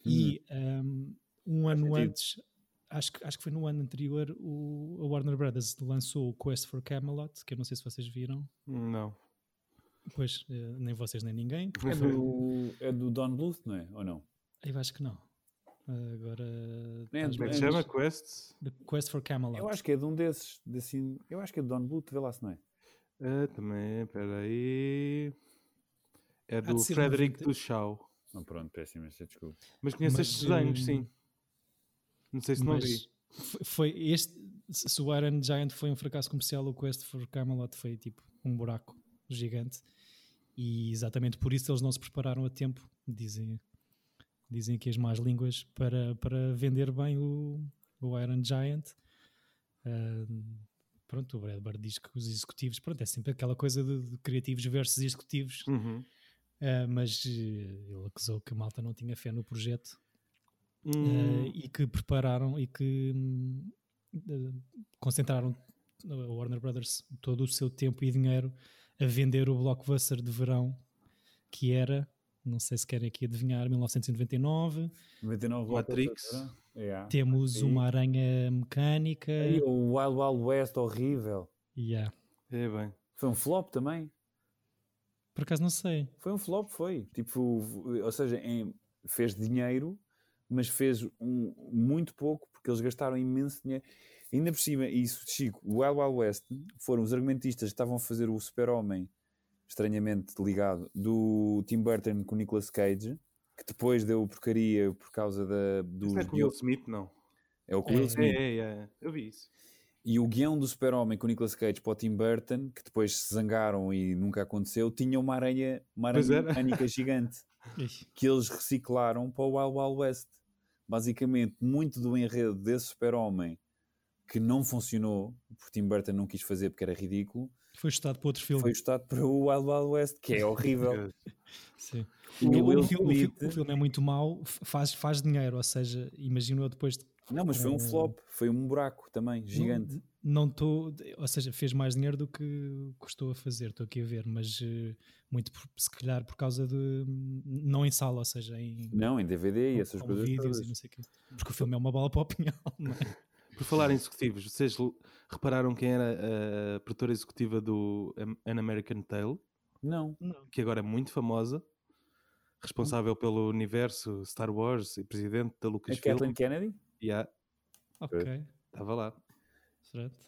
E um, um ano sentido. antes, acho que, acho que foi no ano anterior, o, a Warner Brothers lançou o Quest for Camelot, que eu não sei se vocês viram. Não. Pois, eh, nem vocês nem ninguém. É do, é do Don Bluth, não é? Ou não? Eu acho que não. Agora. É de- Como é que se chama? Quest? The Quest for Camelot. Eu acho que é de um desses. Desse, eu acho que é do Don Bluth, vê lá se não é. Ah, também, espera aí. É de do Frederick 90. do Shaw. Não, pronto, péssimo, desculpa. Mas conheço estes desenhos, hum, sim. Não sei se não vi. foi- foi este. Se o Iron Giant foi um fracasso comercial, o Quest for Camelot foi tipo um buraco gigante. E exatamente por isso eles não se prepararam a tempo, dizem, dizem que as más línguas, para, para vender bem o, o Iron Giant. Ah, pronto, o Brad Bird diz que os executivos, pronto, é sempre aquela coisa de, de criativos versus executivos, Uhum. ah, mas eh, ele acusou que a malta não tinha fé no projeto Hum, eh, e que prepararam e que hum, concentraram a Warner Brothers todo o seu tempo e dinheiro a vender o blockbuster de verão que era, não sei se querem aqui adivinhar, 1999. 99 Matrix. yeah. Temos uma aranha mecânica. Aí, o Wild Wild West, horrível. Yeah. É bem. Foi um flop também. Por acaso não sei. Foi um flop, foi. Tipo, ou seja, em- fez dinheiro, mas fez um, muito pouco porque eles gastaram imenso dinheiro. Ainda por cima, isso, Chico, o Wild Wild West foram os argumentistas que estavam a fazer o Super-Homem, estranhamente ligado, do Tim Burton com o Nicolas Cage, que depois deu porcaria por causa da, dos. Isso é com o Will Smith, não. É o com É, o Will É, Smith. é, é. Eu vi isso. E o guião do Super-Homem com o Nicolas Cage para o Tim Burton, que depois se zangaram e nunca aconteceu, tinha uma aranha, uma aranha mecânica gigante que eles reciclaram para o Wild Wild West. Basicamente, muito do enredo desse Super-Homem que não funcionou, porque Tim Burton não quis fazer porque era ridículo, Foi estudado para outro filme. foi ajustado para o Wild Wild West, que é horrível. Sim. E O, o Will o filme, o filme é muito mau, faz, faz dinheiro, ou seja, imagino eu depois de Não, mas foi um flop, foi um buraco também, gigante. Não estou, ou seja, fez mais dinheiro do que custou a fazer, estou aqui a ver, mas eh, muito por- se calhar por causa de não em sala, ou seja, em Não, em DVD e essas coisas vídeos todas. e não sei o quê. Porque o filme é uma bala para o pinhal, não é? Por falar em executivos, vocês repararam quem era a produtora executiva do An American Tale, Não. Não. que agora é muito famosa, responsável pelo universo Star Wars e presidente da A Lucasfilm. Kathleen Kennedy? Yeah, Ok, estava lá. certo.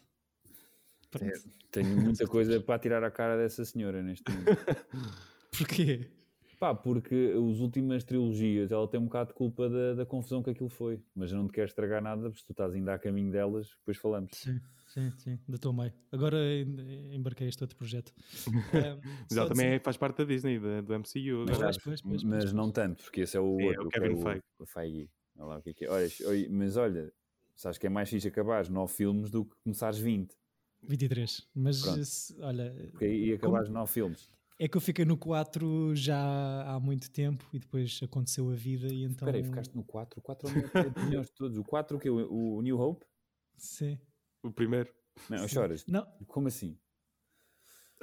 É. Tenho muita coisa para tirar a cara dessa senhora neste momento. Porquê? Pá, porque as últimas trilogias ela tem um bocado de culpa da, da confusão que aquilo foi. Mas eu não te quero estragar nada, porque se tu estás ainda a caminho delas, depois falamos. Sim, sim, sim, ainda estou meio. Agora em- embarquei este outro projeto. Só ela também dizer- é- faz parte da Disney, da- do MCU. Mas. Pois, pois, pois, mas não tanto, porque esse é o Sim, é o outro, que Kevin Feige. o Feige. Olha lá o que é que é. Olha, mas olha, sabes que é mais fixe acabares 9 filmes do que começares 20. 23. Mas se- olha, Porque aí acabares 9 filmes. É que eu fiquei no 4 já há muito tempo e depois aconteceu a vida e então. Espera aí, ficaste no 4. O 4 é o melhor de todos. O 4 o que o, o New Hope? Sim. O primeiro. Não, Sim. choras. Não, Como assim?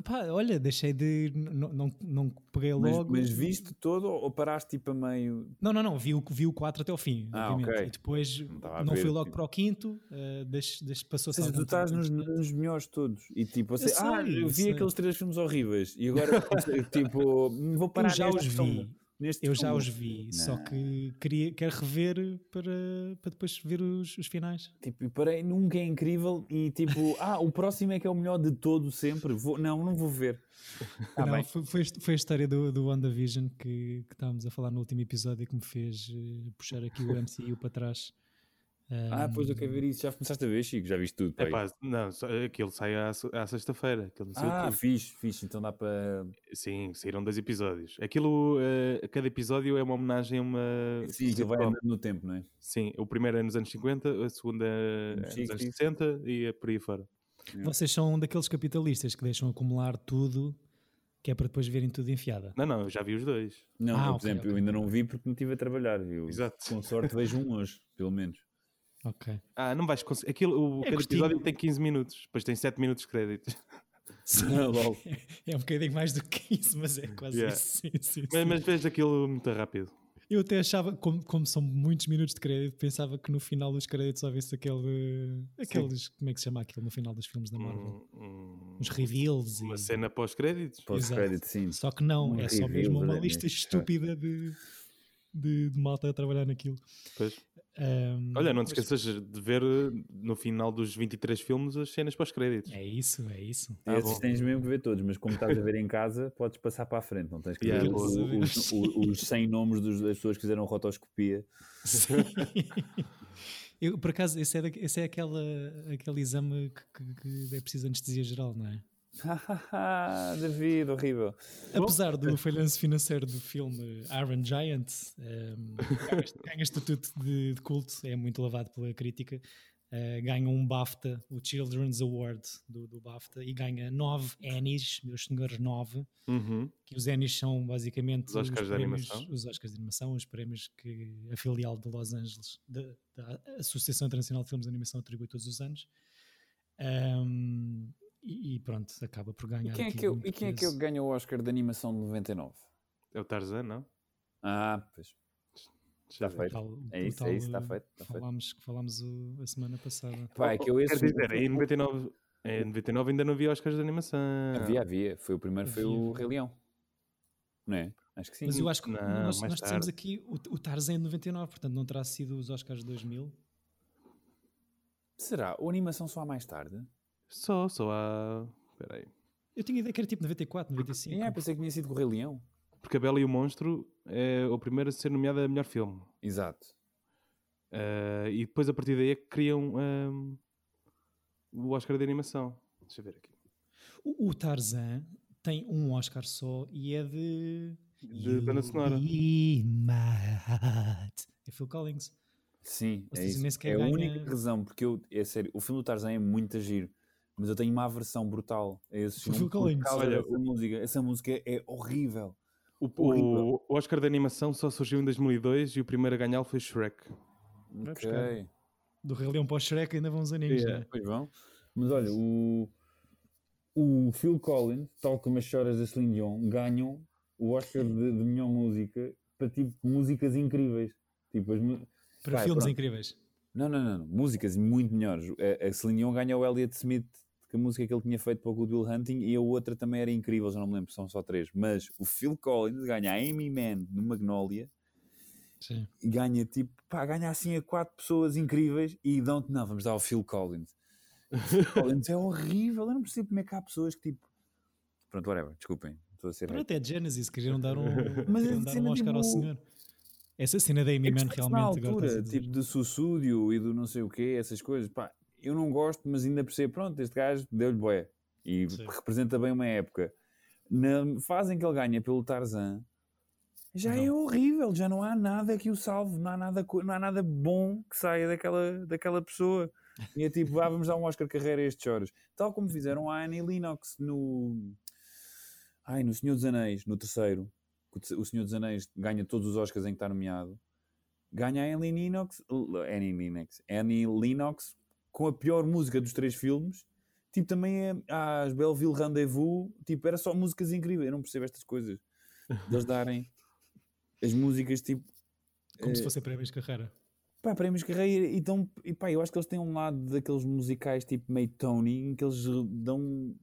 Pá, olha, deixei de. Não, não, não peguei Mas, logo. mas viste todo ou paraste tipo a meio? Não, não, não, vi o, vi o 4 até ao fim, Ah, obviamente. ok. E depois Não não ver, fui logo tipo. para o quinto, uh, deixe, deixe, Ou passou-se seja, tu estás nos, nos melhores todos. E tipo, você, Eu sei, ah, eu vi sei. aqueles três filmes horríveis. E agora, tipo, vou parar Eu já os vi. Neste Eu já os vi, só Não. que queria, quero rever para, para depois ver os, os finais. Tipo, e parei, nunca é incrível. E tipo, ah, o próximo é que é o melhor de todo sempre. Vou, não, não vou ver. Tá Não, bem. foi, foi, foi a história do, do WandaVision que, que estávamos a falar no último episódio que me fez eh, puxar aqui o MCU para trás. Ah, pois eu quero ver isso. Já começaste a ver, Chico? Já viste tudo? É pá, não, só- aquilo sai à, à sexta-feira. ah, fixe, fixe. Então dá para. Sim, saíram dois episódios. Aquilo, eh, cada episódio é uma homenagem a uma. Sim, que vai andando no tempo, não é? Sim, o primeiro é nos anos 50, a segunda é nos anos 60s. 60 e é por aí fora. Vocês são daqueles capitalistas que deixam acumular tudo, que é para depois verem tudo enfiada. Não, não, eu já vi os dois. Não, Ah, eu, por ok, exemplo, ok. eu ainda não vi porque não estive a trabalhar. Eu, Exato. Com sorte vejo um hoje, pelo menos. Ok. Ah, não vais conseguir. Aquilo, o, É cada curtinho. episódio tem 15 minutos, depois tem 7 minutos de créditos. Logo. É um bocadinho mais do que isso, mas é quase Yeah. isso. Sim, sim, Mas, sim. mas vejo aquilo muito rápido. Eu até achava, como, como são muitos minutos de crédito, pensava que no final dos créditos houvesse aquele. aqueles. Como é que se chama aquilo no final dos filmes da Marvel? Um- um- Os reveals e. uma cena pós-créditos. Pós-crédito, sim. Só que não, Um é só mesmo uma da lista Disney. estúpida de, de, de malta a trabalhar naquilo. Pois. Ahm, Olha, não te mas esqueças de ver eh, no final dos 23 filmes as cenas pós-créditos. É isso, é isso. Ah, Esses bom. tens mesmo que ver todos, mas como estás a ver em casa, podes passar para a frente. Não tens que Yeah, ver os, o- os 100 nomes dos- das pessoas que fizeram rotoscopia. Eu, por acaso, esse é, esse é aquela, aquele exame que, que- que é preciso anestesia geral, não é? David, horrível. Apesar do falhanço financeiro do filme Iron Giant, um, ganha, ganha estatuto de, de culto, é muito lavado pela crítica. Uh, ganha um BAFTA, o Children's Award do, do BAFTA, e ganha nove Emmys, meus senhores, nove. Uhum. Que os Emmys são basicamente Os Oscars de prémios, animação. os Oscars de animação, os prémios que a filial de Los Angeles, da, da Associação Internacional de Filmes de Animação, atribui todos os anos. Um, e, e pronto, acaba por E ganhar. quem, é que, eu, e quem é que eu ganho o Oscar de animação de 99? É o Tarzan, não? Ah, pois. Está feito. Tal- É isso, é tal, isso, está eh, feito, está feito. Falámos, que falámos o- a semana passada. Pá, é que eu Quer esse. dizer, em 99, em 99 ainda não havia Oscars de animação. Havia, havia. Foi o primeiro, foi o Havia. Rei Leão. Não é? Acho que sim. Mas eu acho que Não, nós, nós dissemos aqui o, o Tarzan de 99, portanto não terá sido os Oscars de 2000. Será? Ou a animação só há mais tarde? Só, só há. Espera aí. Eu tinha ideia que era tipo 94, 95. É, pensei que tinha sido com o Rei Leão. Porque A Bela e o Monstro é o primeiro a ser nomeado a melhor filme. Exato. Ah, e depois a partir daí é que criam ahm, o Oscar de animação. Deixa eu ver aqui. O, o Tarzan tem um Oscar só e é de. De banda sonora. É Phil Collins. Sim, Ou é isso. É a ganha- única razão, porque eu, é sério, o filme do Tarzan é muito giro, mas eu tenho uma aversão brutal a esse Phil filme por Collins. causa Olha, dessa música. Essa música é horrível. O, Horrível. o- Oscar de animação só surgiu em 2002 e o primeiro a ganhá-lo foi Shrek. Ok. Do Rei Leão para o Shrek ainda vão os aninhos. Yeah. né? pois vão. Mas olha, o, o Phil Collins, tal como as choras da Celine Dion, ganham o Oscar de, de melhor música para tipo músicas incríveis. Tipo, as, Para Vai, filmes pronto. incríveis. Não, não, não, não. Músicas muito melhores. A, a Celine Dion ganha o Elliott Smith, que a música que ele tinha feito para o Good Will Hunting, e a outra também era incrível, já não me lembro, são só três. Mas o Phil Collins ganha a Amy Mann no Magnolia, Sim. e ganha tipo, pá, ganha assim a quatro pessoas incríveis e dão-te, não, vamos dar ao Phil Collins. O Phil Collins é horrível, eu não percebo como é que há pessoas que tipo. Pronto, whatever, desculpem, estou a ser. Pronto, é Genesis, queriam dar um, Mas queriam dar um Oscar ao tipo, senhor. Essa cena da Amy É Man realmente na altura, tipo de suicídio e do não sei o quê, essas coisas, pá, eu não gosto, mas ainda percebo, pronto, este gajo deu-lhe boé e Sim. representa bem uma época. Na fase em que ele ganha pelo Tarzan, já é horrível, já não há nada que o salve, não há nada, não há nada bom que saia daquela, daquela pessoa. E é tipo, ah, vamos dar um Oscar Carreira a estes choros. Tal como fizeram a Annie Lennox no. Ai, no Senhor dos Anéis, no terceiro. O te- O Senhor dos Anéis ganha todos os Oscars em que está nomeado. Ganha a Annie Lennox, Annie Lennox, Annie Lennox com a pior música dos três filmes. Tipo, também é as Belleville Rendezvous. Tipo, era só músicas incríveis. Eu não percebo estas coisas. Deles darem as músicas tipo. Como se eh, fosse prémios de carreira. Pá, prémios de carreira e tão, e pá, eu acho que eles têm um lado daqueles musicais tipo meio Tony em que eles dão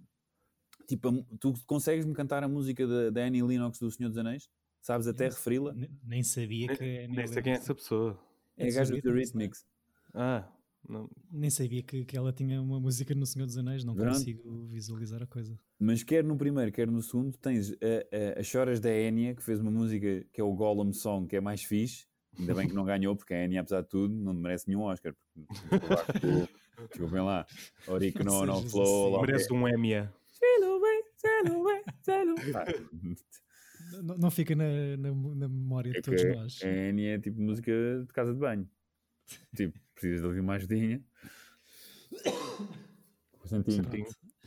tipo, a tu consegues-me cantar a música da, da Annie Lennox do Senhor dos Anéis? Sabes até referi-la? Ne- Nem sabia que. Nem Neil sei quem é essa pessoa. É a Eurythmics, não é? Eurythmics. Ah, não. Nem sabia que, que ela tinha uma música no Senhor dos Anéis, não consigo visualizar a coisa. Mas quer no primeiro, quer no segundo, tens a, a, as choras da Enya, que fez uma música que é o Gollum Song, que é mais fixe. Ainda bem que não ganhou, porque a Enya, apesar de tudo, não merece nenhum Oscar. porque- Desculpem lá. No, no Sejas flow. assim. Merece um Emmy. Pá, Não, não fica na, na, na memória de É todos que nós. a Annie é tipo música de casa de banho. Tipo, precisas de ouvir uma ajudinha.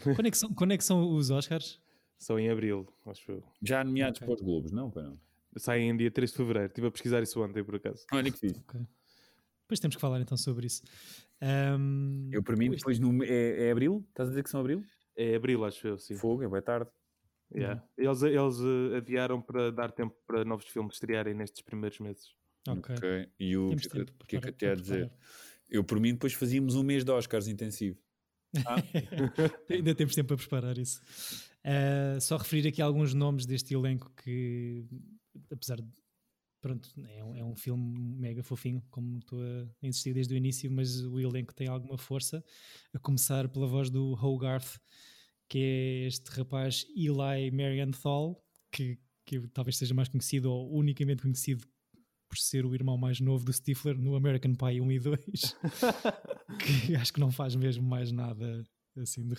Quando, é que são, quando é que são os Oscars? Só em abril, acho eu. Já nomeados Ok. para os Globos, não? Saem em dia 3 de fevereiro. Estive a pesquisar isso ontem, por acaso. Olha que fixe. Depois temos que falar então sobre isso. Ahm, Eu, para mim, depois no, é, é abril? Estás a dizer que são abril? É abril, acho eu, sim. Fogo, é bem tarde. Yeah. Eles, eles eh, adiaram para dar tempo para novos filmes estrearem nestes primeiros meses. Ok. Ok. E o Temos que, é que- que que ia para dizer? Eu, por mim, depois fazíamos um mês de Oscars intensivo. Ainda temos tempo para preparar isso. Ah, só referir aqui alguns nomes deste elenco que, apesar de. Pronto, é um, é um filme mega fofinho, como estou a insistir desde o início, mas o elenco tem alguma força. A começar pela voz do Hogarth, que é este rapaz Eli Marienthal, que, que talvez seja mais conhecido ou unicamente conhecido por ser o irmão mais novo do Stifler no American Pie 1 e 2 que acho que não faz mesmo mais nada assim de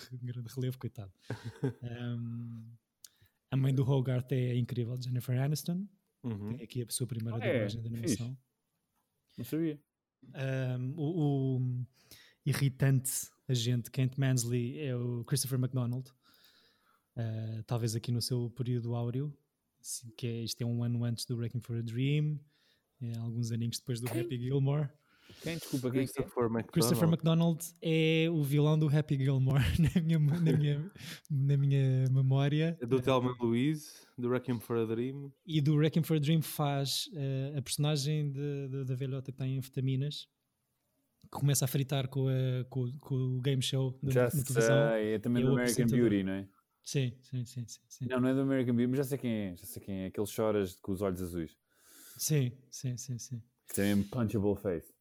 relevo, coitado. Um, a mãe do Hogarth é incrível, Jennifer Aniston, Uhum. tem aqui a sua primeira Ah, é? dublagem de Fixe. animação. Não sabia. Um, o, o irritante agente Kent Mansley é o Christopher McDonald, Uh, talvez aqui no seu período áureo, assim, que é, isto é um ano antes do Breaking for a Dream, é alguns aninhos depois do Happy Gilmore. Quem? Desculpa, quem é que é? Christopher McDonald. Christopher McDonald é o vilão do Happy Gilmore na minha, na minha, na minha memória. É Do Thelma Louise, do Wrecking for a Dream. E do Wrecking for a Dream faz eh, a personagem de- de- da velhota que tem anfetaminas, que começa a fritar com, a- com- com o game show da Já na televisão. sei. É também É do American. Beauty, não é? Sim, sim, sim, sim. Sim, Não, não é do American Beauty, mas já sei quem é. Já sei quem é. Aquele choras com os olhos azuis. Sim, sim, sim. sim. Que tem mesmo punchable face.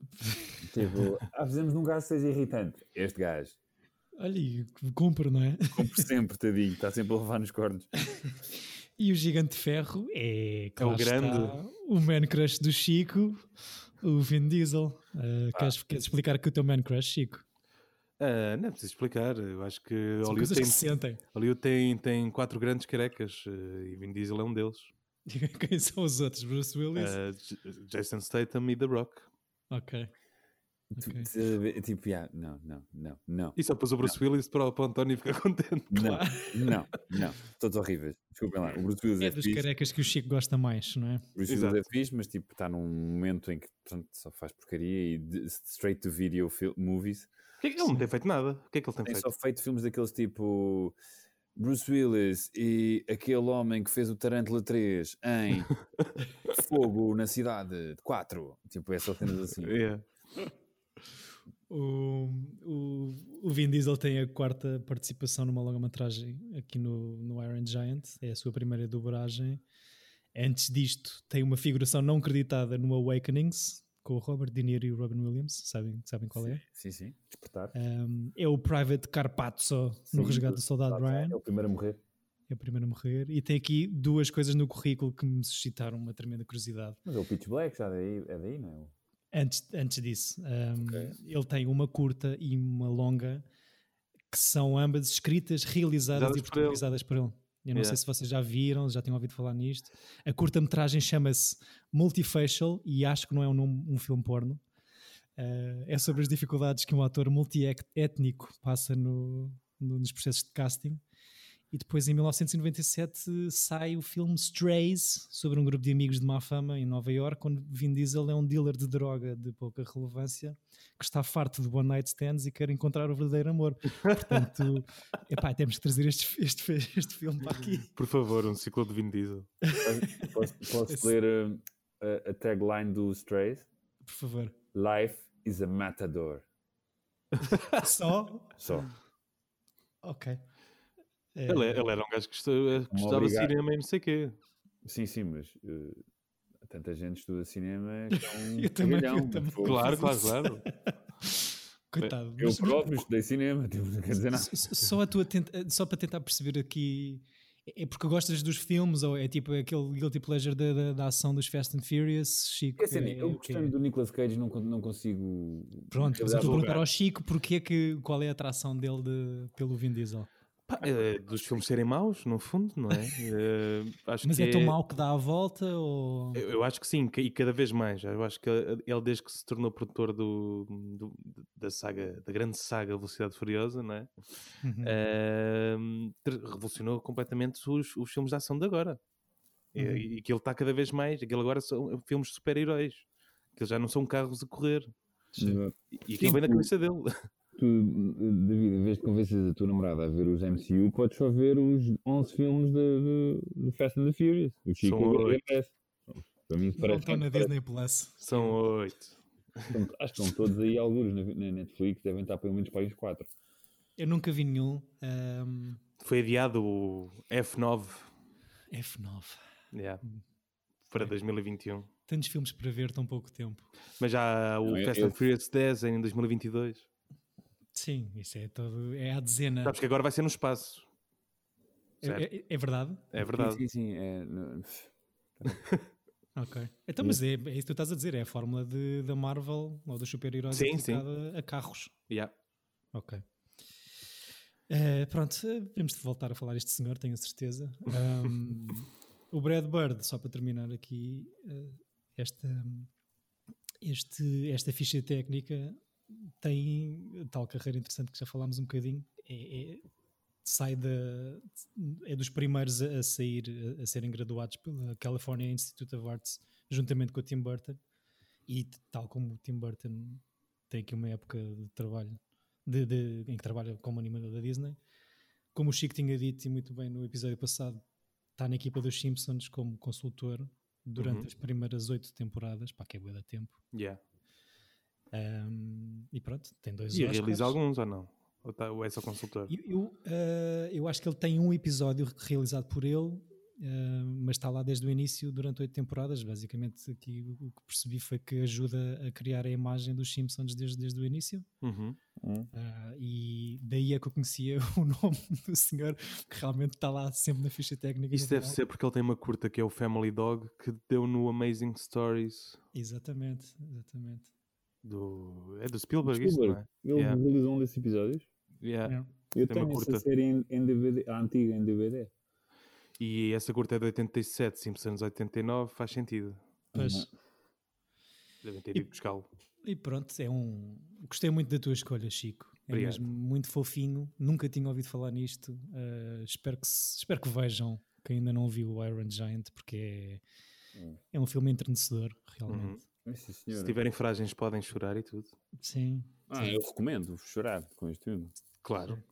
tipo, ah, fizemos num gajo que seja irritante. Este gajo. Olha, e cumpre, não é? Compre sempre, tadinho. Está sempre a levar nos cornos. E o Gigante de Ferro é, É o lá está, grande. o man crush do Chico, o Vin Diesel. Uh, queres, queres explicar que o teu man crush, Chico? Ah, não é preciso explicar. Eu acho que São Hollywood coisas tem, que se sentem. Hollywood tem, tem quatro grandes carecas eh, e Vin Diesel é um deles. Quem são os outros? Bruce Willis? J- Jason Statham e The Rock. ok. Tu- Ok. tu- Tipo, yeah, não, não, não, não. E só pôs o Bruce Willis para, o- para o António ficar contente. Não, não, não. Todos horríveis. Desculpem lá. O Bruce Willis é, É dos fixe. carecas que o Chico gosta mais, não é? O Bruce Exato. Willis é fixe, mas tipo, está num momento em que portanto, só faz porcaria e de- straight to video movies. O que é que ele não tem feito nada? O que é que ele tem Tem feito? só feito filmes daqueles tipo Bruce Willis e aquele homem que fez o Tarantula 3 em Fogo na Cidade 4. Tipo, é só cenas assim. Yeah. O, o, o Vin Diesel tem a quarta participação numa longa-metragem aqui no, no Iron Giant, é a sua primeira dobragem. Antes disto, tem uma figuração não creditada no Awakenings, com o Robert De Niro e o Robin Williams, sabem, sabem qual é? Sim, sim. Despertar. Um, é o Private Carpazzo no Sim, Resgate do Soldado Ryan, É o primeiro a morrer. é o primeiro a morrer. E tem aqui duas coisas no currículo que me suscitaram uma tremenda curiosidade. Mas é o Pitch Black, já daí, é daí, não é? Antes, antes disso, um, Ok. ele tem uma curta e uma longa que são ambas escritas, realizadas Dadas e por ele. protagonizadas por ele. Eu não Yeah. sei se vocês já viram, já tinham ouvido falar nisto. A curta-metragem chama-se Multifacial e acho que não é um, nome- um filme porno. Uh, é sobre as dificuldades que um ator multiétnico passa no, no- nos processos de casting. E depois, em 1997, sai o filme Strays, sobre um grupo de amigos de má fama em Nova York, onde Vin Diesel é um dealer de droga de pouca relevância, que está farto de one night stands e quer encontrar o verdadeiro amor. Portanto, epá, temos que trazer este, este, este filme para aqui. Por favor, um ciclo de Vin Diesel. Posso, posso ler uh, a, a tagline do Strays? Por favor. Life is a matador. Só? Só. Ok. É, Ele, é- ele era um gajo que gostava, gostava de cinema e não sei o quê. Sim, sim, mas uh, tanta gente estuda cinema que é um Eu também, eu também. pô. Claro, claro, claro. Coitado. Eu Mas- próprio estudei cinema, tipo, não quer dizer nada. Só, a tua tenta- só para tentar perceber aqui, é porque gostas dos filmes ou é tipo aquele guilty pleasure da, da, da ação dos Fast and Furious, Chico? É assim, é- eu é gostando do Nicolas Cage não, não consigo. Pronto, mas eu estou a perguntar ao Chico porque é que, qual é a atração dele de- pelo Vin Diesel. Pá, é, dos filmes serem maus, no fundo, não é? É, acho Mas que é tão mau que dá a volta ou... Eu, eu acho que sim, e cada vez mais. Eu acho que ele, desde que se tornou produtor do, do- da saga, da grande saga Velocidade Furiosa, não é? Uhum. Ter- revolucionou completamente os, os filmes de ação de agora. E- Uhum. E, que ele está cada vez mais. Aquilo agora são filmes de super-heróis. Que já não são carros a correr. Exato. E, e aquilo vem na Sim, cabeça dele. Tu, David, em vez de convences a tua namorada a ver os MCU, podes só ver os 11 filmes de Fast and the Furious. O Chico São oito. Para mim, parece, estão na Disney Plus. São oito. acho que estão todos aí alguns na, na Netflix, devem estar pelo menos para aí os 4. Eu nunca vi nenhum. ahm, Foi adiado o F9 F9. yeah, para 2021. Tantos filmes para ver, tão pouco tempo. Mas já o Não, Fast and Furious 10 em 2022. Sim, isso é todo. É a dezena. Sabes que agora vai ser no espaço. É, é- é verdade? É verdade. Sim, sim, sim. É, Ok. Então, mas é, é isso que tu estás a dizer, é a fórmula de, da Marvel ou dos super-heróis Sim, sim. aplicada a carros. Yeah. Ok. Eh, pronto, temos de voltar a falar este senhor, tenho a certeza. Ahm, o Brad Bird, só para terminar aqui, eh, esta, este, esta ficha técnica tem tal carreira interessante que já falámos um bocadinho. É, é- sai da, é dos primeiros a, a sair, a, a serem graduados pela California Institute of Arts, juntamente com o Tim Burton. E tal como o Tim Burton tem aqui uma época de trabalho de- de- em que trabalha como animador da Disney. Como o Chico tinha dito e muito bem no episódio passado, está na equipa dos Simpsons como consultor durante Uhum. as primeiras oito temporadas, para que é bué da tempo. Yeah. Ahm, e pronto, tem dois E Oscars. realiza alguns ou não? Ou, tá, ou é só consultor? Eu, eu, eh, eu acho que ele tem um episódio realizado por ele, eh, mas está lá desde o início durante oito temporadas. Basicamente, aqui o que percebi foi que ajuda a criar a imagem dos Simpsons desde, desde o início. Uhum. Ah, e daí é que eu conhecia o nome do senhor que realmente está lá sempre na ficha técnica. Isso deve ser porque ele tem uma curta que é o Family Dog que deu no Amazing Stories Exatamente, exatamente. Do. É do Spielberg, isso, Spielberg. não é? Ele Yeah. realizou um desses episódios. Yeah. Yeah. Eu Tem tenho essa curta. série em, em DVD, a antiga em DVD. E essa curta é de 87, Simpsons 89, faz sentido. Pois. Uhum. Devem ter ido buscá-lo. E pronto, é um. Gostei muito da tua escolha, Chico. É Obrigado. mesmo muito fofinho. Nunca tinha ouvido falar nisto. Ah, espero, que se- espero que vejam quem ainda não viu o Iron Giant, porque é, Hum. é um filme entrenecedor, realmente. Uhum. Sim, Se tiverem frágeis, podem chorar e tudo. Sim. Ah, eu recomendo chorar com este filme. Claro.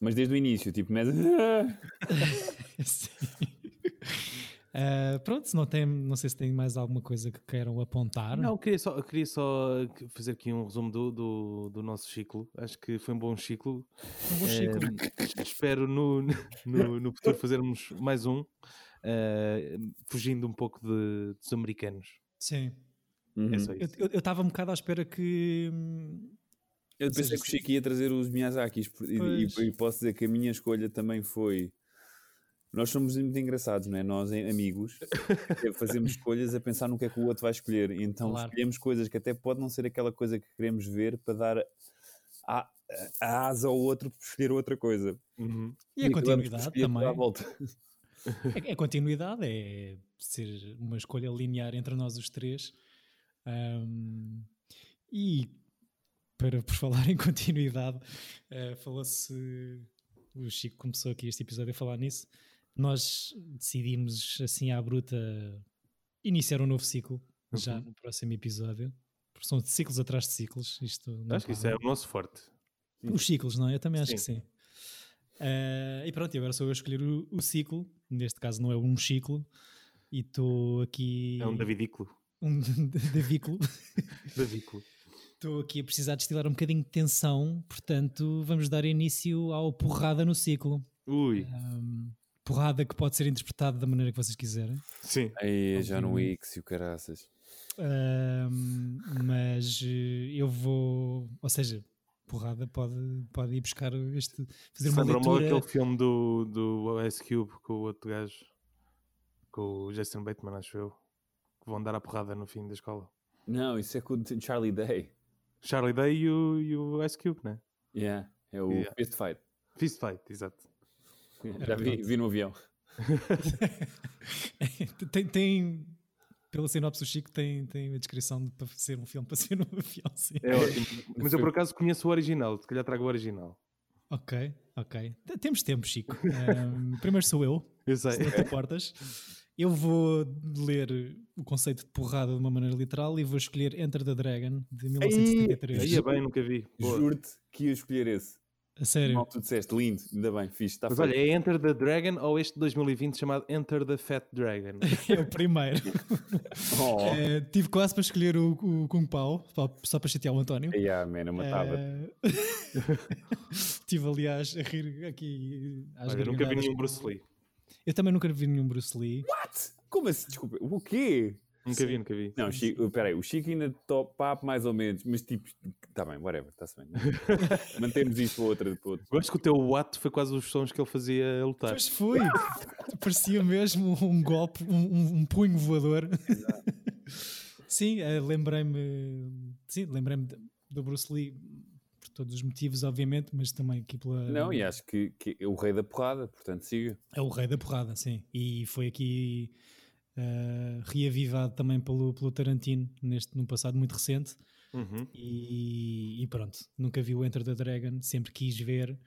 Mas desde o início, tipo, mas... Sim. Ah, pronto, se não, tem, não sei se tem mais alguma coisa que queiram apontar. Não, eu queria só, queria só fazer aqui um resumo do, do, do nosso ciclo. Acho que foi um bom ciclo. Um bom Chico. Eh, espero no, no, no futuro fazermos mais um, eh, fugindo um pouco de, dos americanos. Sim. Uhum. É só Eu estava um bocado à espera que. hum, Eu pensei seja, que o Chico ia trazer os Miyazakis e, e- e posso dizer que a minha escolha também foi. Nós somos muito engraçados, não é? Nós, amigos, fazemos escolhas a pensar no que é que o outro vai escolher. E Então Claro. escolhemos coisas que até pode não ser aquela coisa que queremos ver para dar a, a asa ao outro por escolher outra coisa. Uhum. E a acabamos por continuidade também. à volta. É, é continuidade, é ser uma escolha linear entre nós os três. Ahm, e para por falar em continuidade, eh, falou-se. O Chico começou aqui este episódio a falar nisso. Nós decidimos, assim à bruta, iniciar um novo ciclo já Uhum. no próximo episódio. Porque São ciclos atrás de ciclos. Isto Acho que isso é o nosso forte. Os ciclos, não é? Eu também acho que Sim. Eh, e pronto, e agora sou eu a escolher o, o ciclo. Neste caso não é um ciclo. E estou aqui. É um Davidículo. Um davículo. Davículo. Estou aqui a precisar destilar um bocadinho de tensão. Portanto, vamos dar início ao porrada no ciclo. Ui, Ahm, porrada que pode ser interpretada da maneira que vocês quiserem. sim. Aí, já no. X e o caraças. Ahm, mas eh, eu vou. Ou seja, porrada pode, pode ir buscar este. Fazer uma leitura. aquele filme do, do Ice Cube com o outro gajo, com o Jason Bateman, acho eu, que vão dar a porrada no fim da escola. Não, isso é com o Charlie Day. Charlie Day e o, e o Ice Cube, né? Yeah, é o Yeah. Fist Fight. Fist Fight, exato. Já vi, vi no avião. tem, tem, pela sinopse do Chico, tem, tem a descrição de para ser um filme para ser no avião, sim. É ótimo. Mas eu por acaso conheço o original, se calhar trago o original. Ok, ok. Temos tempo, Chico. Ahm, primeiro sou eu, Eu sei. se não te importas. Eu vou ler o conceito de porrada de uma maneira literal e vou escolher Enter the Dragon de 1973. Aí é bem, nunca vi. Boa. Juro-te que ia escolher esse. A sério. Mal tu disseste, lindo, ainda bem, fixe. Está Mas feito. olha, é Enter the Dragon ou este de 2020 chamado Enter the Fat Dragon? É o primeiro. Oh. Eh, tive quase para escolher o, o Kung Pao, só- para chatear o António. Yeah, man, eu matava. Eh, Estive, aliás, a rir aqui às Olha, nunca vi nenhum Bruce Lee. Eu também nunca vi nenhum Bruce Lee. Como assim? Desculpa, o quê? Nunca vi, nunca vi. Não, Chico, peraí, o Chico ainda top papo mais ou menos, mas tipo, tá bem, whatever, está-se bem. Mantemos isto para outra. Outra. Eu acho que o teu ato foi quase os sons que ele fazia a lutar. Pois foi. Parecia mesmo um golpe, um, um- punho voador. sim, eh, lembrei-me. Sim, lembrei-me do Bruce Lee todos os motivos, obviamente, mas também aqui pela. Não, e acho que, que é o rei da porrada, portanto siga. É o rei da porrada, sim. E foi aqui eh, reavivado também pelo, pelo Tarantino neste, num passado muito recente. Uhum. E, e pronto, nunca vi o Enter the Dragon, sempre quis ver.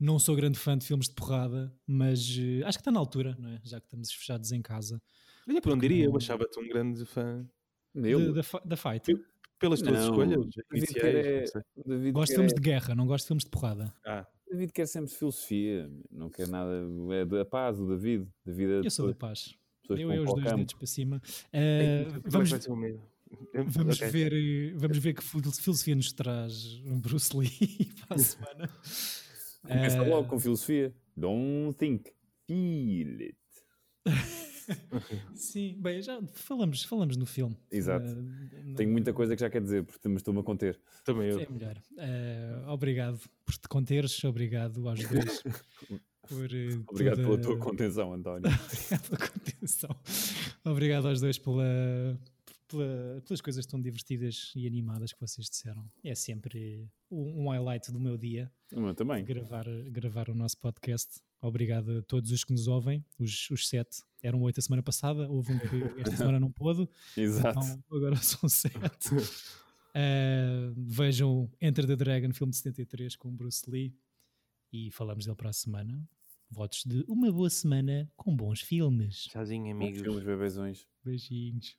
Não sou grande fã de filmes de porrada, mas eh, acho que está na altura, não é? já que estamos fechados em casa. Olha, que não diria, eu achava-te um grande fã. Ele, Da- Da da fight. Pelas tuas Não, escolhas David iniciais. quer é- o David, Gosto de de guerra, não gosto de filmes de porrada. Ah, David quer sempre filosofia, não quer nada, é da paz, o David, da vida Eu de sou da paz. Eu e os dois campo. dedos para cima. É que vamos? Vamos, Ok. ver, vamos ver que fil- filosofia nos traz um Bruce Lee para a semana. Começa Eh, logo com filosofia. Don't think, feel it. Sim, bem, já falamos, falamos no filme. Exato. Não- Tenho muita coisa que já quer dizer, porque mas estou-me a conter. Também eu. É melhor. Eh, obrigado por te conteres, obrigado aos dois. por, eh, Obrigado toda- pela tua contenção, António. Obrigado pela contenção. Obrigado aos dois pela, pela- pelas coisas tão divertidas e animadas que vocês disseram. É sempre um, um highlight do meu dia O meu também. gravar, gravar o nosso podcast. Obrigado a todos os que nos ouvem, os, os sete. Eram oito a semana passada, houve um que esta semana não pôde, Exato. então agora são sete. Uh, vejam Enter the Dragon, filme de 73 com Bruce Lee e falamos dele para a semana. Votos de uma boa semana com bons filmes. Tchauzinho, Bons amigos. filmes, bebezões. Beijinhos.